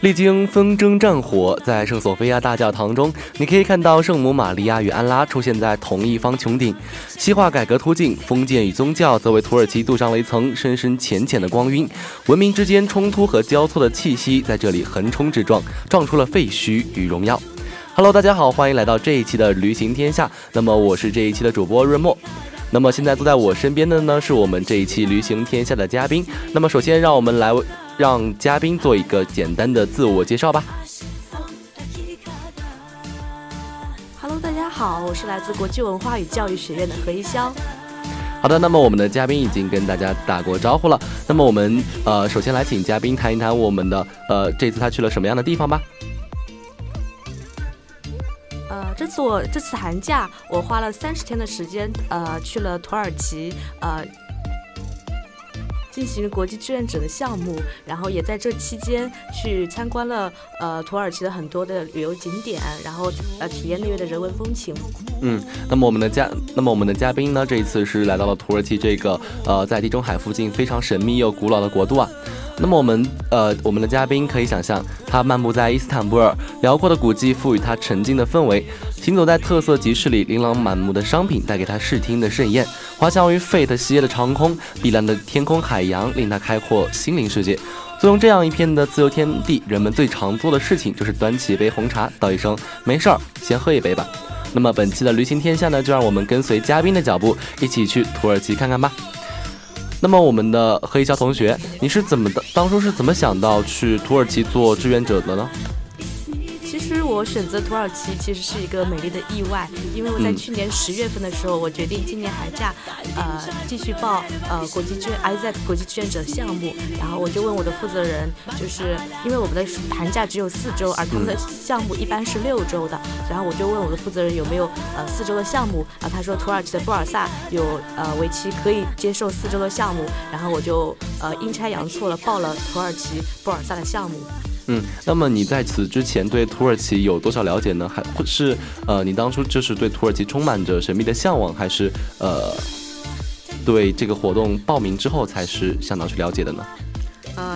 历经纷争战火，在圣索菲亚大教堂中，你可以看到圣母玛利亚与安拉出现在同一方穹顶。西化改革途径，封建与宗教则为土耳其镀上了一层深深浅浅的光晕。文明之间冲突和交错的气息在这里横冲直撞，撞出了废墟与荣耀。Hello，大家好，欢迎来到这一期的旅行天下。那么我是这一期的主播润墨。那么现在坐在我身边的呢，是我们这一期旅行天下的嘉宾。那么首先让我们来。让嘉宾做一个简单的自我介绍吧。Hello，大家好，我是来自国际文化与教育学院的何一潇。好的，那么我们的嘉宾已经跟大家打过招呼了。那么我们呃，首先来请嘉宾谈一谈我们的呃，这次他去了什么样的地方吧。呃，这次我这次寒假我花了三十天的时间，呃，去了土耳其，呃。进行国际志愿者的项目，然后也在这期间去参观了呃土耳其的很多的旅游景点，然后呃体验那边的人文风情。嗯，那么我们的嘉，那么我们的嘉宾呢，这一次是来到了土耳其这个呃在地中海附近非常神秘又古老的国度啊。那么我们呃我们的嘉宾可以想象，他漫步在伊斯坦布尔，辽阔的古迹赋予他沉静的氛围；行走在特色集市里，琳琅满目的商品带给他视听的盛宴；滑翔于 Fate 西耶的长空，碧蓝的天空海洋令他开阔心灵世界。坐拥这样一片的自由天地，人们最常做的事情就是端起一杯红茶，道一声没事儿，先喝一杯吧。那么本期的旅行天下呢，就让我们跟随嘉宾的脚步，一起去土耳其看看吧。那么，我们的何一潇同学，你是怎么的？当初是怎么想到去土耳其做志愿者的呢？其实我选择土耳其其实是一个美丽的意外，因为我在去年十月份的时候，我决定今年寒假，呃，继续报呃国际志愿 IZ 国际志愿者项目，然后我就问我的负责人，就是因为我们的寒假只有四周，而他们的项目一般是六周的，然后我就问我的负责人有没有呃四周的项目，然后他说土耳其的布尔萨有呃为期可以接受四周的项目，然后我就呃阴差阳错了报了土耳其布尔萨的项目。嗯，那么你在此之前对土耳其有多少了解呢？还是呃，你当初就是对土耳其充满着神秘的向往，还是呃，对这个活动报名之后才是想到去了解的呢？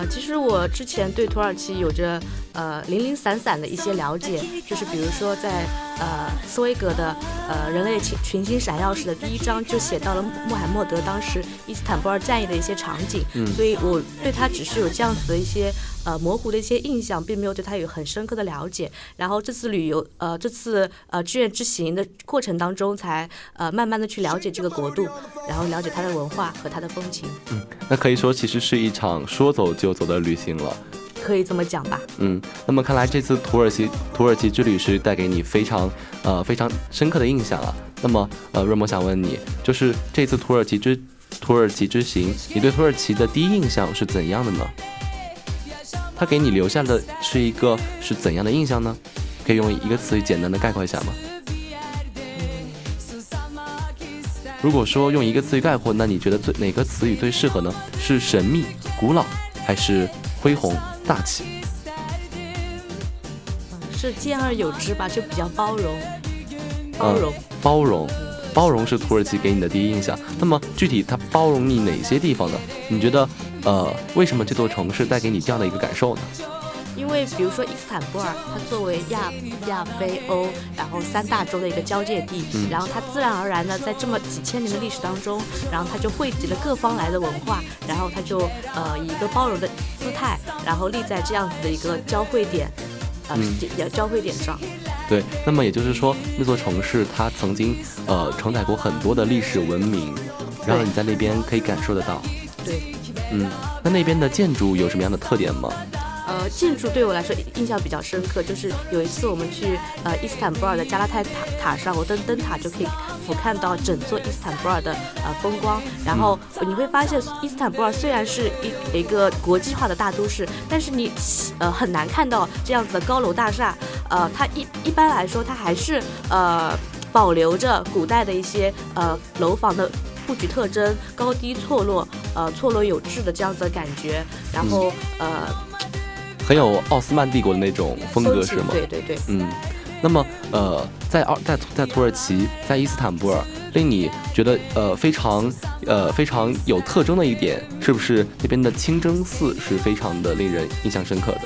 呃，其实我之前对土耳其有着呃零零散散的一些了解，就是比如说在呃斯威格的呃人类群群星闪耀时的第一章就写到了穆罕默德当时伊斯坦布尔战役的一些场景，所以我对他只是有这样子的一些。呃，模糊的一些印象，并没有对他有很深刻的了解。然后这次旅游，呃，这次呃志愿之行的过程当中，才呃慢慢的去了解这个国度，然后了解它的文化和它的风情。嗯，那可以说其实是一场说走就走的旅行了。可以这么讲吧。嗯，那么看来这次土耳其土耳其之旅是带给你非常呃非常深刻的印象了。那么呃，瑞摩想问你，就是这次土耳其之土耳其之行，你对土耳其的第一印象是怎样的呢？它给你留下的是一个是怎样的印象呢？可以用一个词语简单的概括一下吗？如果说用一个词语概括，那你觉得最哪个词语最适合呢？是神秘、古老，还是恢宏、大气？是兼而有之吧，就比较包容。包容，包容，包容是土耳其给你的第一印象。那么具体它包容你哪些地方呢？你觉得？呃，为什么这座城市带给你这样的一个感受呢？因为比如说伊斯坦布尔，它作为亚亚非欧然后三大洲的一个交界地，然后它自然而然的在这么几千年的历史当中，然后它就汇集了各方来的文化，然后它就呃以一个包容的姿态，然后立在这样子的一个交汇点，呃交汇点上。对，那么也就是说，那座城市它曾经呃承载过很多的历史文明，然后你在那边可以感受得到。对，嗯，那那边的建筑有什么样的特点吗？呃，建筑对我来说印象比较深刻，就是有一次我们去呃伊斯坦布尔的加拉泰塔塔上，我登灯塔就可以俯瞰到整座伊斯坦布尔的呃风光。然后你会发现，伊斯坦布尔虽然是一一个国际化的大都市，但是你呃很难看到这样子的高楼大厦。呃，它一一般来说，它还是呃保留着古代的一些呃楼房的布局特征，高低错落，呃错落有致的这样子的感觉。然后呃。很有奥斯曼帝国的那种风格是吗？对对对，嗯，那么呃，在奥在在土耳其，在伊斯坦布尔，令你觉得呃非常呃非常有特征的一点，是不是那边的清真寺是非常的令人印象深刻的？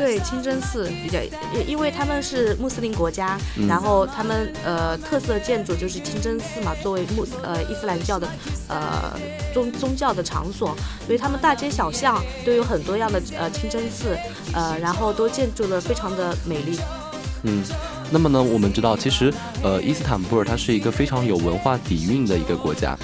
对清真寺比较，因为他们是穆斯林国家，然后他们呃特色建筑就是清真寺嘛，作为穆呃伊斯兰教的呃宗宗教的场所，所以他们大街小巷都有很多样的呃清真寺，呃然后都建筑的非常的美丽。嗯，那么呢，我们知道其实呃伊斯坦布尔它是一个非常有文化底蕴的一个国家，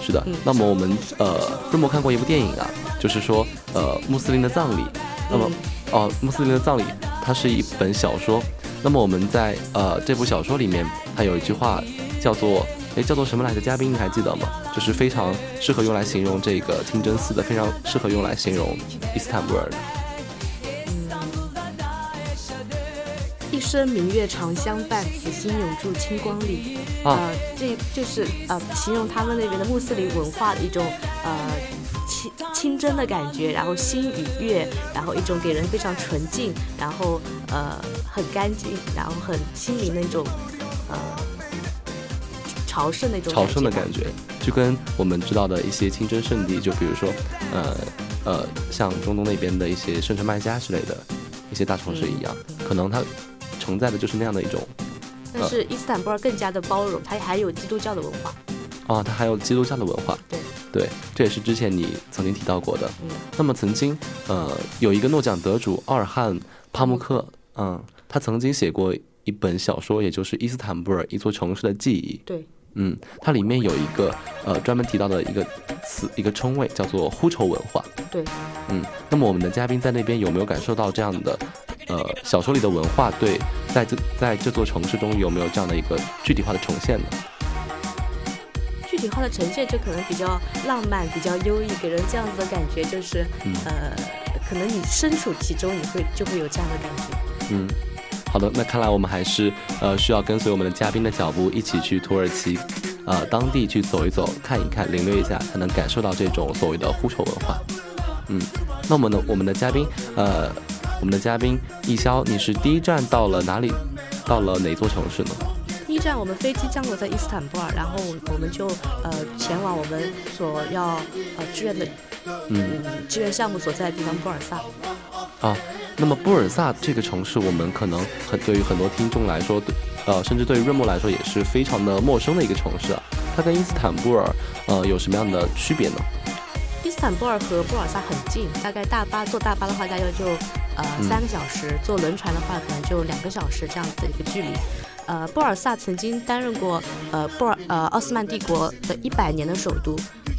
是的。那么我们呃润墨看过一部电影啊，就是说呃穆斯林的葬礼，那么。哦，穆斯林的葬礼，它是一本小说。那么我们在呃这部小说里面，它有一句话叫做，哎，叫做什么来着？嘉宾你还记得吗？就是非常适合用来形容这个清真寺的，非常适合用来形容伊斯坦布尔的。一生明月长相伴，此心永驻清光里。啊，这就是呃形容他们那边的穆斯林文化的一种呃。清清真的感觉，然后心与月，然后一种给人非常纯净，然后呃很干净，然后很心灵那种呃朝圣那种朝圣的感觉，就跟我们知道的一些清真圣地，就比如说呃呃像中东那边的一些圣城麦加之类的一些大城市一样，可能它承载的就是那样的一种。但是伊斯坦布尔更加的包容，它还有基督教的文化。啊，它还有基督教的文化。对。这也是之前你曾经提到过的。嗯，那么曾经，呃，有一个诺奖得主奥尔汉·帕慕克，嗯，他曾经写过一本小说，也就是《伊斯坦布尔：一座城市的记忆》。对，嗯，它里面有一个呃专门提到的一个词，一个称谓，叫做“呼愁文化”。对，嗯，那么我们的嘉宾在那边有没有感受到这样的，呃，小说里的文化对在这在这座城市中有没有这样的一个具体化的呈现呢？具体化的呈现就可能比较浪漫，比较优异，给人这样子的感觉，就是，呃，可能你身处其中，你会就会有这样的感觉。嗯，好的，那看来我们还是呃需要跟随我们的嘉宾的脚步，一起去土耳其，呃，当地去走一走，看一看，领略一下，才能感受到这种所谓的呼愁文化。嗯，那么呢，我们的嘉宾，呃，我们的嘉宾易潇，你是第一站到了哪里？到了哪座城市呢？第一站，我们飞机降落在伊斯坦布尔，然后我们就呃前往我们所要呃志愿的嗯志愿项目所在的地方布尔萨。啊，那么布尔萨这个城市，我们可能很对于很多听众来说，呃，甚至对于润木来说也是非常的陌生的一个城市啊。它跟伊斯坦布尔呃有什么样的区别呢？伊斯坦布尔和布尔萨很近，大概大巴坐大巴的话大概就呃三个小时，坐轮船的话可能就两个小时这样子的一个距离。呃，布尔萨曾经担任过呃布尔呃奥斯曼帝国的一百年的首都，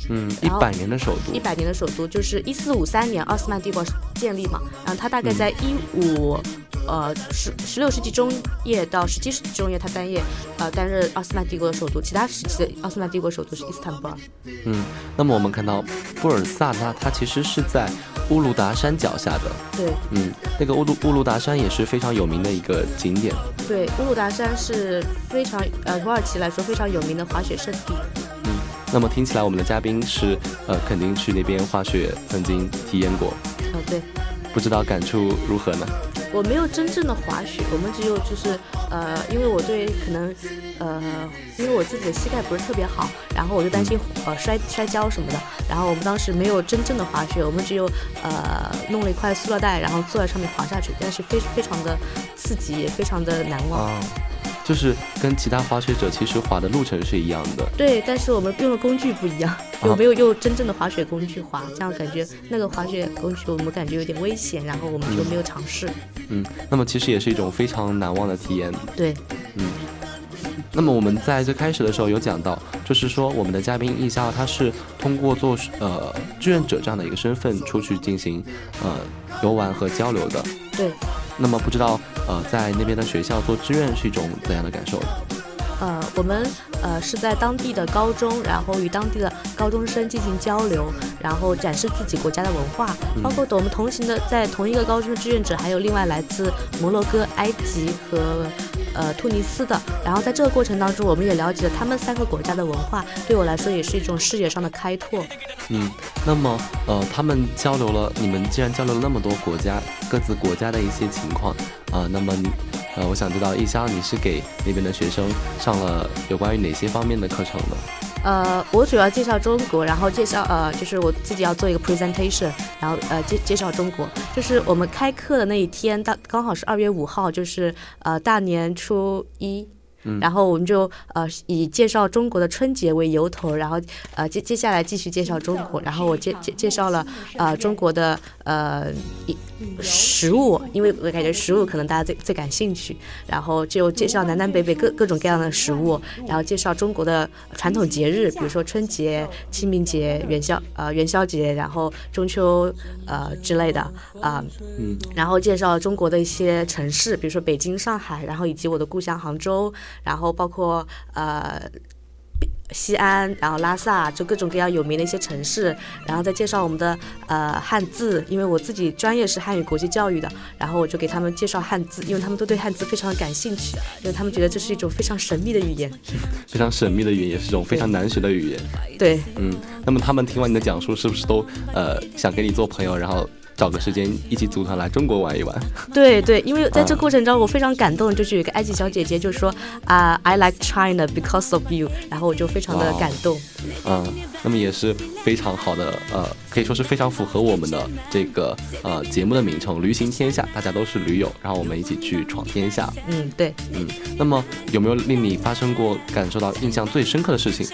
嗯，一百年的首都，一百年的首都就是一四五三年奥斯曼帝国建立嘛，然后它大概在一五。呃，十十六世纪中叶到十七世纪中叶，他担任呃担任奥斯曼帝国的首都。其他时期的奥斯曼帝国首都是伊斯坦布尔。嗯，那么我们看到布尔萨拉它其实是在乌鲁达山脚下的。对。嗯，那个乌鲁乌鲁达山也是非常有名的一个景点。对，乌鲁达山是非常呃土耳其来说非常有名的滑雪圣地。嗯，那么听起来我们的嘉宾是呃肯定去那边滑雪曾经体验过。哦，对。不知道感触如何呢？我没有真正的滑雪，我们只有就是呃，因为我对可能呃，因为我自己的膝盖不是特别好，然后我就担心呃摔摔跤什么的。然后我们当时没有真正的滑雪，我们只有呃弄了一块塑料袋，然后坐在上面滑下去，但是非非常的刺激，也非常的难忘。就是跟其他滑雪者其实滑的路程是一样的，对，但是我们用的工具不一样，有没有用真正的滑雪工具滑？这样感觉那个滑雪工具我们感觉有点危险，然后我们就没有尝试。嗯，那么其实也是一种非常难忘的体验。对，嗯。那么我们在最开始的时候有讲到，就是说我们的嘉宾易潇他是通过做呃志愿者这样的一个身份出去进行呃游玩和交流的。对。那么不知道。呃，在那边的学校做志愿是一种怎样的感受？呃，我们呃是在当地的高中，然后与当地的高中生进行交流，然后展示自己国家的文化，包括我们同行的在同一个高中的志愿者，还有另外来自摩洛哥、埃及和呃突尼斯的。然后在这个过程当中，我们也了解了他们三个国家的文化，对我来说也是一种视野上的开拓。嗯，那么呃，他们交流了，你们既然交流了那么多国家各自国家的一些情况啊，那么。呃，我想知道易潇，你是给那边的学生上了有关于哪些方面的课程呢？呃，我主要介绍中国，然后介绍呃，就是我自己要做一个 presentation，然后呃介介绍中国。就是我们开课的那一天，当刚好是二月五号，就是呃大年初一。然后我们就呃以介绍中国的春节为由头，然后呃接接下来继续介绍中国，然后我介介介绍了呃中国的呃食物，因为我感觉食物可能大家最最感兴趣，然后就介绍南南北北各各种各样的食物，然后介绍中国的传统节日，比如说春节、清明节、元宵呃元宵节，然后中秋呃之类的啊，嗯，然后介绍中国的一些城市，比如说北京、上海，然后以及我的故乡杭州。然后包括呃西安，然后拉萨，就各种各样有名的一些城市，然后再介绍我们的呃汉字，因为我自己专业是汉语国际教育的，然后我就给他们介绍汉字，因为他们都对汉字非常感兴趣，因为他们觉得这是一种非常神秘的语言，非常神秘的语言，也是一种非常难学的语言。对，嗯，那么他们听完你的讲述，是不是都呃想跟你做朋友，然后？找个时间一起组团来中国玩一玩。对对，因为在这过程中我非常感动，就是有一个埃及小姐姐就说啊，I like China because of you，然后我就非常的感动。嗯，那么也是非常好的，呃，可以说是非常符合我们的这个呃节目的名称“旅行天下”，大家都是驴友，然后我们一起去闯天下。嗯，对，嗯，那么有没有令你发生过感受到印象最深刻的事情？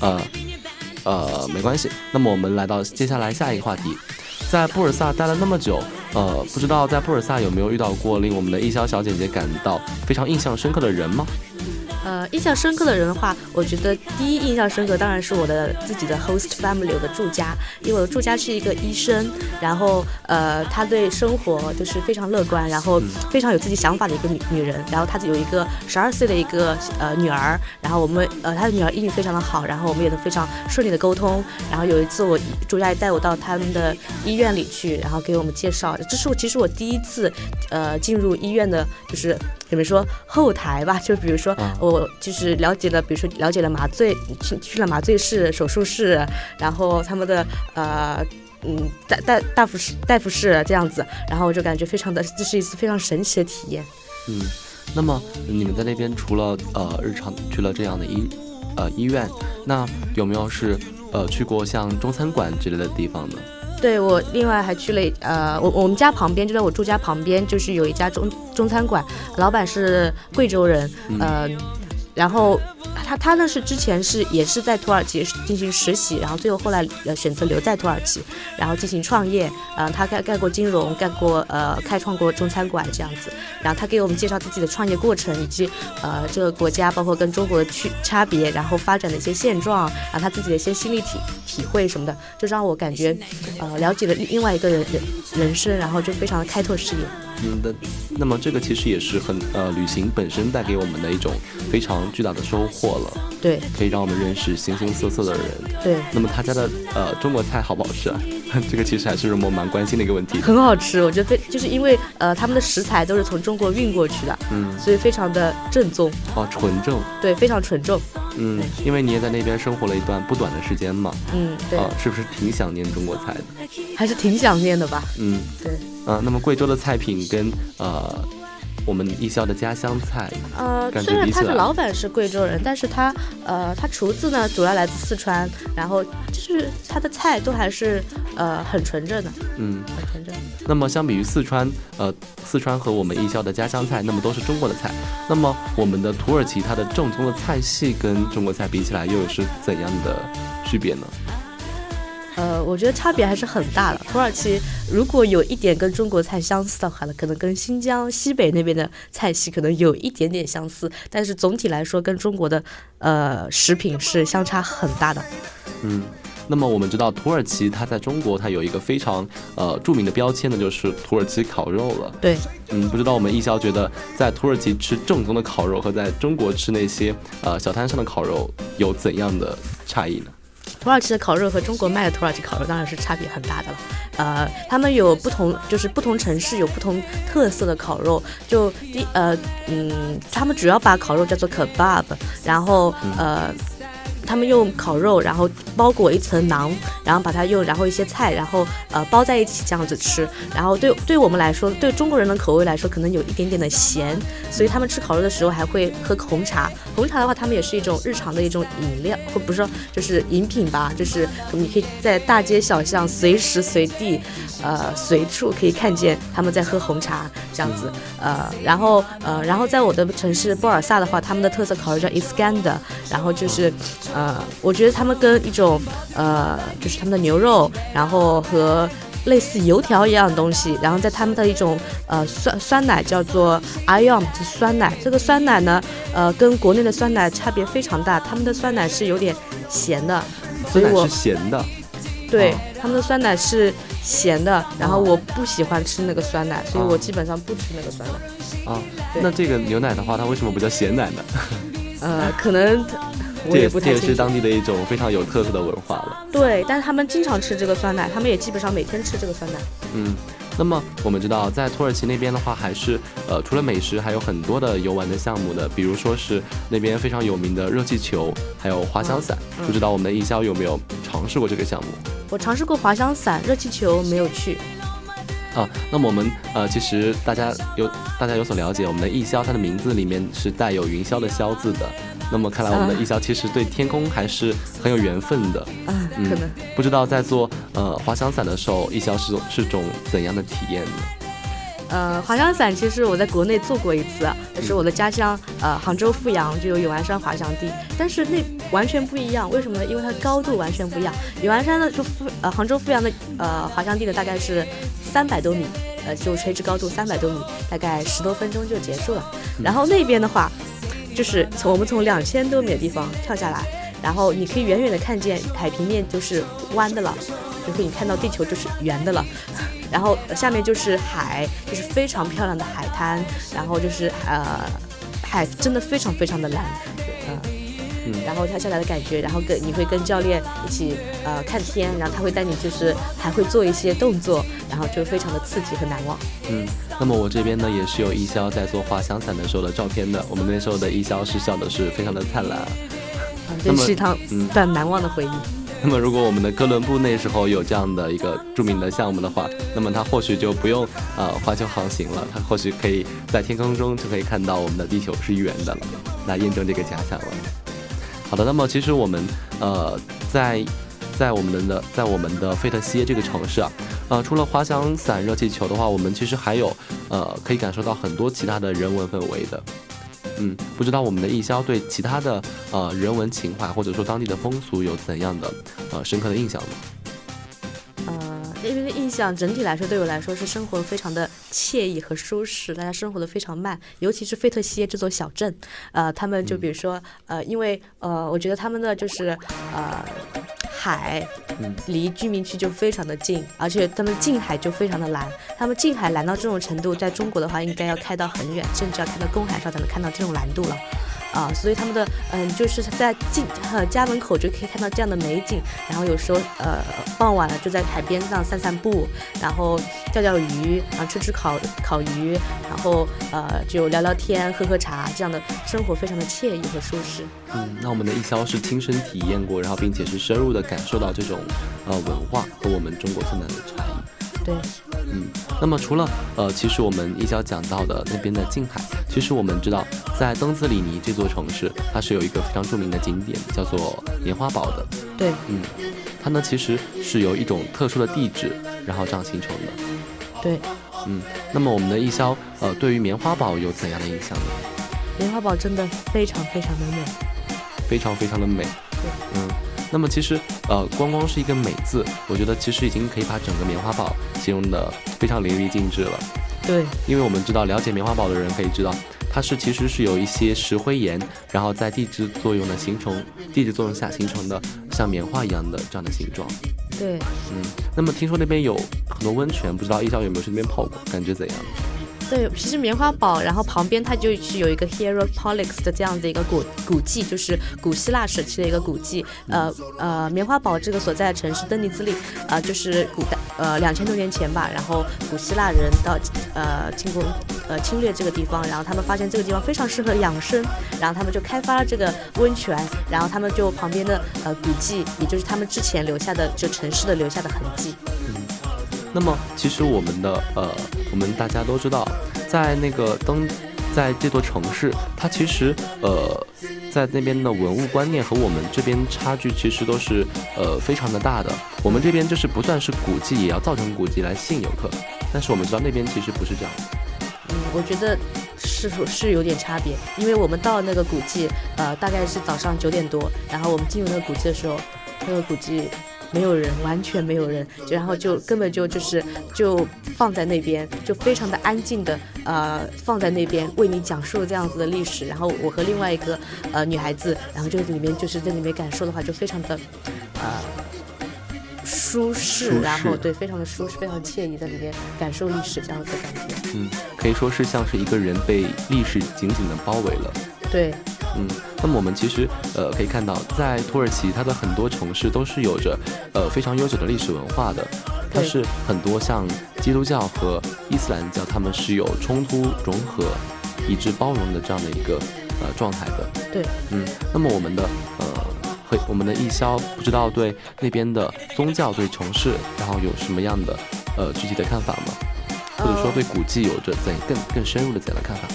呃呃，没关系。那么我们来到接下来下一个话题。在布尔萨待了那么久，呃，不知道在布尔萨有没有遇到过令我们的艺潇小姐姐感到非常印象深刻的人吗？呃，印象深刻的人的话，我觉得第一印象深刻当然是我的自己的 host family 我的住家，因为我的住家是一个医生，然后呃，他对生活就是非常乐观，然后非常有自己想法的一个女女人，然后她有一个十二岁的一个呃女儿，然后我们呃她的女儿英语非常的好，然后我们也能非常顺利的沟通，然后有一次我住家也带我到他们的医院里去，然后给我们介绍，这是我其实我第一次呃进入医院的，就是怎么说后台吧，就比如说我。我就是了解了，比如说了解了麻醉，去去了麻醉室、手术室，然后他们的呃嗯大大大夫室、大夫室这样子，然后我就感觉非常的，这是一次非常神奇的体验。嗯，那么你们在那边除了呃日常去了这样的医呃医院，那有没有是呃去过像中餐馆之类的地方呢？对我另外还去了呃我我们家旁边就在我住家旁边就是有一家中中餐馆，老板是贵州人，呃。然后他他呢是之前是也是在土耳其进行实习，然后最后后来呃选择留在土耳其，然后进行创业。嗯，他干干过金融，干过呃开创过中餐馆这样子。然后他给我们介绍自己的创业过程，以及呃这个国家包括跟中国的区差别，然后发展的一些现状，然后他自己的一些心理体体会什么的，就让我感觉呃了解了另外一个人人人生，然后就非常的开拓视野。嗯的，那么这个其实也是很呃旅行本身带给我们的一种非常巨大的收获了。对，可以让我们认识形形色色的人。对，那么他家的呃中国菜好不好吃啊？这个其实还是我蛮关心的一个问题。很好吃，我觉得非就是因为呃他们的食材都是从中国运过去的，嗯，所以非常的正宗。哦，纯正。对，非常纯正。嗯，因为你也在那边生活了一段不短的时间嘛。嗯，对。啊，是不是挺想念中国菜的？还是挺想念的吧。嗯，对。呃，那么贵州的菜品跟呃我们艺校的家乡菜。呃，虽然他的老板是贵州人，但是他呃，他厨子呢主要来自四川，然后就是他的菜都还是呃很纯正的，嗯，很纯正。那么相比于四川，呃，四川和我们艺校的家乡菜，那么都是中国的菜。那么我们的土耳其它的正宗的菜系跟中国菜比起来，又是怎样的区别呢？呃，我觉得差别还是很大的。土耳其如果有一点跟中国菜相似的话呢，可能跟新疆西北那边的菜系可能有一点点相似，但是总体来说跟中国的呃食品是相差很大的。嗯，那么我们知道土耳其它在中国它有一个非常呃著名的标签呢，就是土耳其烤肉了。对，嗯，不知道我们艺潇觉得在土耳其吃正宗的烤肉和在中国吃那些呃小摊上的烤肉有怎样的差异呢？土耳其的烤肉和中国卖的土耳其烤肉当然是差别很大的了，呃，他们有不同，就是不同城市有不同特色的烤肉，就第呃嗯，他们主要把烤肉叫做 kebab，然后呃。他们用烤肉，然后包裹一层馕，然后把它用，然后一些菜，然后呃包在一起这样子吃。然后对对我们来说，对中国人的口味来说，可能有一点点的咸，所以他们吃烤肉的时候还会喝红茶。红茶的话，他们也是一种日常的一种饮料，或不是说就是饮品吧，就是你可以在大街小巷随时随地，呃随处可以看见他们在喝红茶这样子。呃，然后呃，然后在我的城市波尔萨的话，他们的特色烤肉叫 Iskandar，然后就是。呃，我觉得他们跟一种呃，就是他们的牛肉，然后和类似油条一样的东西，然后在他们的一种呃酸酸奶叫做 i o m 酸奶。这个酸奶呢，呃，跟国内的酸奶差别非常大，他们的酸奶是有点咸的，所以我是咸的。对，他们的酸奶是咸的，然后我不喜欢吃那个酸奶，所以我基本上不吃那个酸奶。啊，那这个牛奶的话，它为什么不叫咸奶呢？呃，可能。这也这也是当地的一种非常有特色的文化了。对，但是他们经常吃这个酸奶，他们也基本上每天吃这个酸奶。嗯，那么我们知道，在土耳其那边的话，还是呃，除了美食，还有很多的游玩的项目的，比如说是那边非常有名的热气球，还有滑翔伞。不知道我们的艺潇有没有尝试过这个项目？我尝试过滑翔伞，热气球没有去。啊，那么我们呃，其实大家有大家有所了解，我们的艺潇它的名字里面是带有云霄的霄字的。那么看来，我们的艺潇其实对天空还是很有缘分的。嗯，可能不知道在做呃滑翔伞的时候，艺潇是是种怎样的体验呢？呃，滑翔伞其实我在国内做过一次，就是我的家乡呃杭州富阳就有永安山滑翔地，但是那完全不一样。为什么呢？因为它高度完全不一样。永安山呢，就富呃杭州富阳的呃滑翔地呢，大概是三百多米，呃就垂直高度三百多米，大概十多分钟就结束了。然后那边的话。就是从我们从两千多米的地方跳下来，然后你可以远远的看见海平面就是弯的了，就可以看到地球就是圆的了，然后下面就是海，就是非常漂亮的海滩，然后就是呃海真的非常非常的蓝，嗯，然后跳下来的感觉，然后跟你会跟教练一起呃看天，然后他会带你就是还会做一些动作，然后就非常的刺激和难忘，嗯。那么我这边呢也是有艺潇在做滑翔伞的时候的照片的，我们那时候的艺潇是笑的是非常的灿烂，这是一趟嗯段难忘的回忆。那么如果我们的哥伦布那时候有这样的一个著名的项目的话，那么他或许就不用呃环球航行了，他或许可以在天空中就可以看到我们的地球是圆的了，来验证这个假想了。好的，那么其实我们呃在。在我们的在我们的费特西耶这个城市啊，呃，除了滑翔伞、热气球的话，我们其实还有呃，可以感受到很多其他的人文氛围的。嗯，不知道我们的艺潇对其他的呃人文情怀或者说当地的风俗有怎样的呃深刻的印象呢？呃，因为印象整体来说，对我来说是生活非常的惬意和舒适，大家生活的非常慢，尤其是费特西耶这座小镇，呃，他们就比如说呃，因为呃，我觉得他们的就是呃。海，离居民区就非常的近，而且他们近海就非常的蓝。他们近海蓝到这种程度，在中国的话，应该要开到很远，甚至要开到公海上才能看到这种蓝度了。啊，所以他们的嗯，就是在进呃家门口就可以看到这样的美景，然后有时候呃傍晚了就在海边上散散步，然后钓钓鱼，然后吃吃烤烤鱼，然后呃就聊聊天，喝喝茶，这样的生活非常的惬意和舒适。嗯，那我们的易潇是亲身体验过，然后并且是深入的感受到这种呃文化和我们中国现在的差异。对。嗯，那么除了呃，其实我们一肖讲到的那边的近海，其实我们知道，在登斯里尼这座城市，它是有一个非常著名的景点，叫做棉花堡的。对，嗯，它呢其实是由一种特殊的地质，然后这样形成的。对，嗯，那么我们的易肖，呃，对于棉花堡有怎样的印象呢？棉花堡真的非常非常的美，非常非常的美。对，嗯，那么其实呃，光光是一个美字，我觉得其实已经可以把整个棉花堡形容的非常淋漓尽致了。对，因为我们知道，了解棉花堡的人可以知道，它是其实是有一些石灰岩，然后在地质作用的形成，地质作用下形成的像棉花一样的这样的形状。对，嗯，那么听说那边有很多温泉，不知道一小有没有去那边泡过，感觉怎样？对，其实棉花堡，然后旁边它就是有一个 Hieropolis 的这样的一个古古迹，就是古希腊时期的一个古迹。呃呃，棉花堡这个所在的城市登尼兹利，呃，就是古代呃两千多年前吧，然后古希腊人到呃进攻呃侵略这个地方，然后他们发现这个地方非常适合养生，然后他们就开发了这个温泉，然后他们就旁边的呃古迹，也就是他们之前留下的就城市的留下的痕迹。那么，其实我们的呃，我们大家都知道，在那个登，在这座城市，它其实呃，在那边的文物观念和我们这边差距其实都是呃非常的大的。我们这边就是不算是古迹，也要造成古迹来吸引游客，但是我们知道那边其实不是这样。嗯，我觉得是是有点差别，因为我们到那个古迹，呃，大概是早上九点多，然后我们进入那个古迹的时候，那个古迹。没有人，完全没有人，就然后就根本就就是就放在那边，就非常的安静的呃放在那边为你讲述这样子的历史。然后我和另外一个呃女孩子，然后就里面就是在里面感受的话，就非常的呃舒适，然后对，非常的舒适，非常惬意，在里面感受历史这样子的感觉。嗯，可以说是像是一个人被历史紧紧的包围了。对。嗯，那么我们其实呃可以看到，在土耳其，它的很多城市都是有着呃非常悠久的历史文化的。它是很多像基督教和伊斯兰教，他们是有冲突融合、以致包容的这样的一个呃状态的。对，嗯，那么我们的呃会我们的义消不知道对那边的宗教对城市，然后有什么样的呃具体的看法吗？或者说对古迹有着怎更更深入的怎样的看法？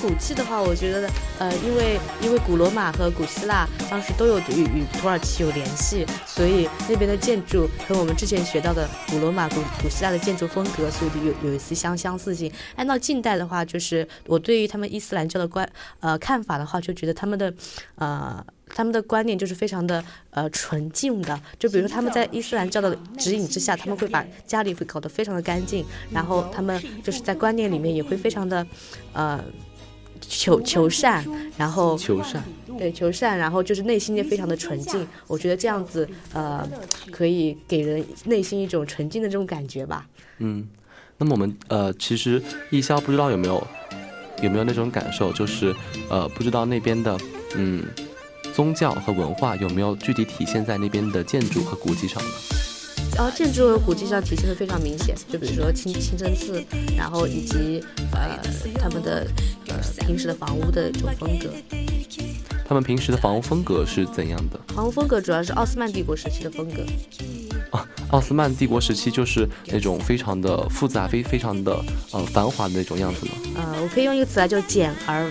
古迹的话，我觉得，呃，因为因为古罗马和古希腊当时都有与与土耳其有联系，所以那边的建筑和我们之前学到的古罗马、古古希腊的建筑风格，所以有有一丝相相似性。按照近代的话，就是我对于他们伊斯兰教的观呃看法的话，就觉得他们的呃他们的观念就是非常的呃纯净的。就比如说他们在伊斯兰教的指引之下，他们会把家里会搞得非常的干净，然后他们就是在观念里面也会非常的呃。求求善，然后求善，对求善，然后就是内心也非常的纯净。我觉得这样子，呃，可以给人内心一种纯净的这种感觉吧。嗯，那么我们呃，其实易潇不知道有没有有没有那种感受，就是呃，不知道那边的嗯宗教和文化有没有具体体现在那边的建筑和古迹上呢？然后建筑和古迹上体现的非常明显，就比如说清清真寺，然后以及呃他们的呃平时的房屋的这种风格。他们平时的房屋风格是怎样的？房屋风格主要是奥斯曼帝国时期的风格。啊，奥斯曼帝国时期就是那种非常的复杂、非非常的呃繁华的那种样子吗？呃，我可以用一个词来叫简而。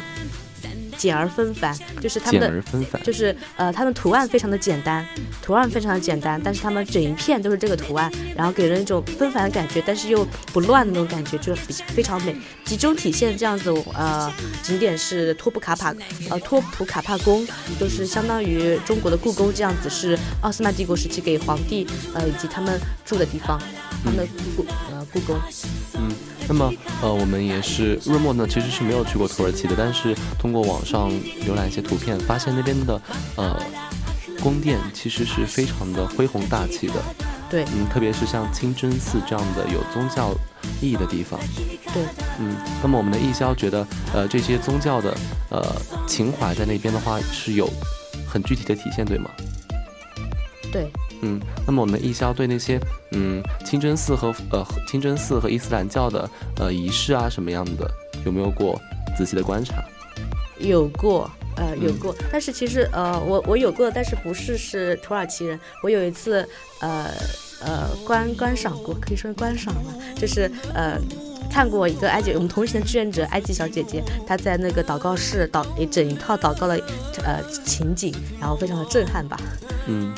简而纷繁，就是他们的，就是呃，它们图案非常的简单，图案非常的简单，但是他们整一片都是这个图案，然后给人一种纷繁的感觉，但是又不乱的那种感觉，就比非常美。集中体现这样子，呃，景点是托普卡帕，呃，托普卡帕宫，就是相当于中国的故宫这样子，是奥斯曼帝国时期给皇帝呃以及他们住的地方，他们的故呃故宫。嗯。那么，呃，我们也是瑞墨呢，其实是没有去过土耳其的，但是通过网上浏览一些图片，发现那边的，呃，宫殿其实是非常的恢宏大气的。对，嗯，特别是像清真寺这样的有宗教意义的地方。对，嗯，那么我们的义消觉得，呃，这些宗教的，呃，情怀在那边的话是有很具体的体现，对吗？对。嗯，那么我们艺潇对那些嗯清真寺和呃清真寺和伊斯兰教的呃仪式啊什么样的，有没有过仔细的观察？有过，呃有过，但是其实呃我我有过，但是不是是土耳其人。我有一次呃呃观观赏过，可以说观赏嘛，就是呃。看过一个埃及，我们同行的志愿者埃及小姐姐，她在那个祷告室祷一整一套祷告的呃情景，然后非常的震撼吧。嗯，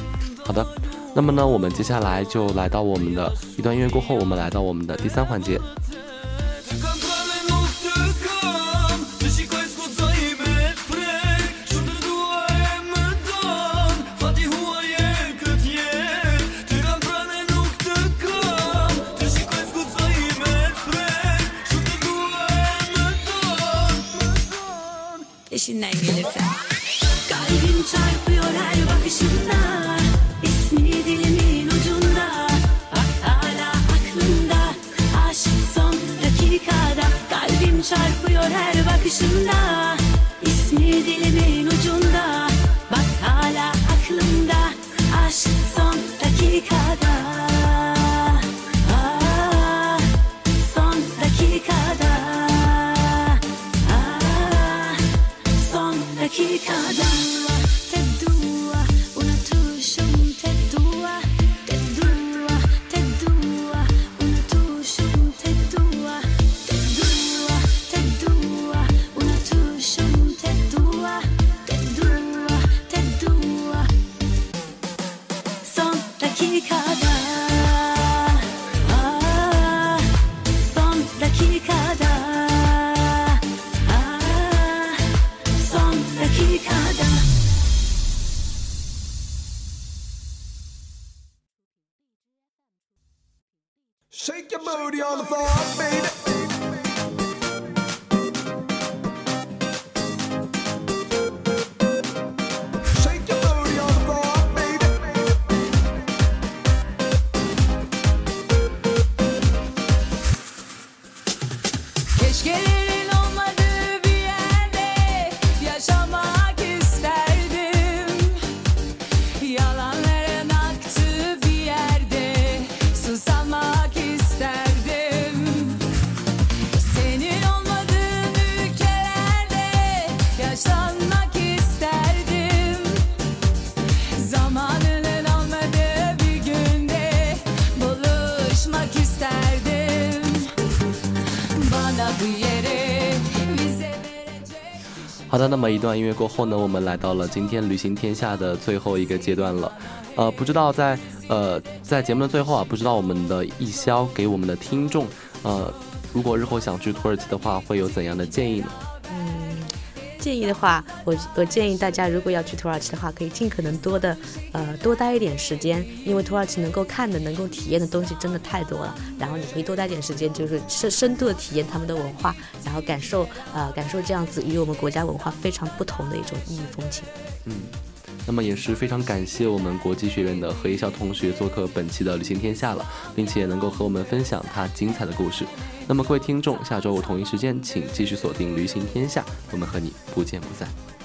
好的。那么呢，我们接下来就来到我们的一段音乐过后，我们来到我们的第三环节。的，那么一段音乐过后呢，我们来到了今天旅行天下的最后一个阶段了。呃，不知道在呃在节目的最后啊，不知道我们的易潇给我们的听众，呃，如果日后想去土耳其的话，会有怎样的建议呢？建议的话，我我建议大家，如果要去土耳其的话，可以尽可能多的，呃，多待一点时间，因为土耳其能够看的、能够体验的东西真的太多了。然后你可以多待点时间，就是深深度的体验他们的文化，然后感受，呃，感受这样子与我们国家文化非常不同的一种异域风情。嗯。那么也是非常感谢我们国际学院的何一笑同学做客本期的旅行天下了，并且能够和我们分享他精彩的故事。那么各位听众，下周五同一时间，请继续锁定旅行天下，我们和你不见不散。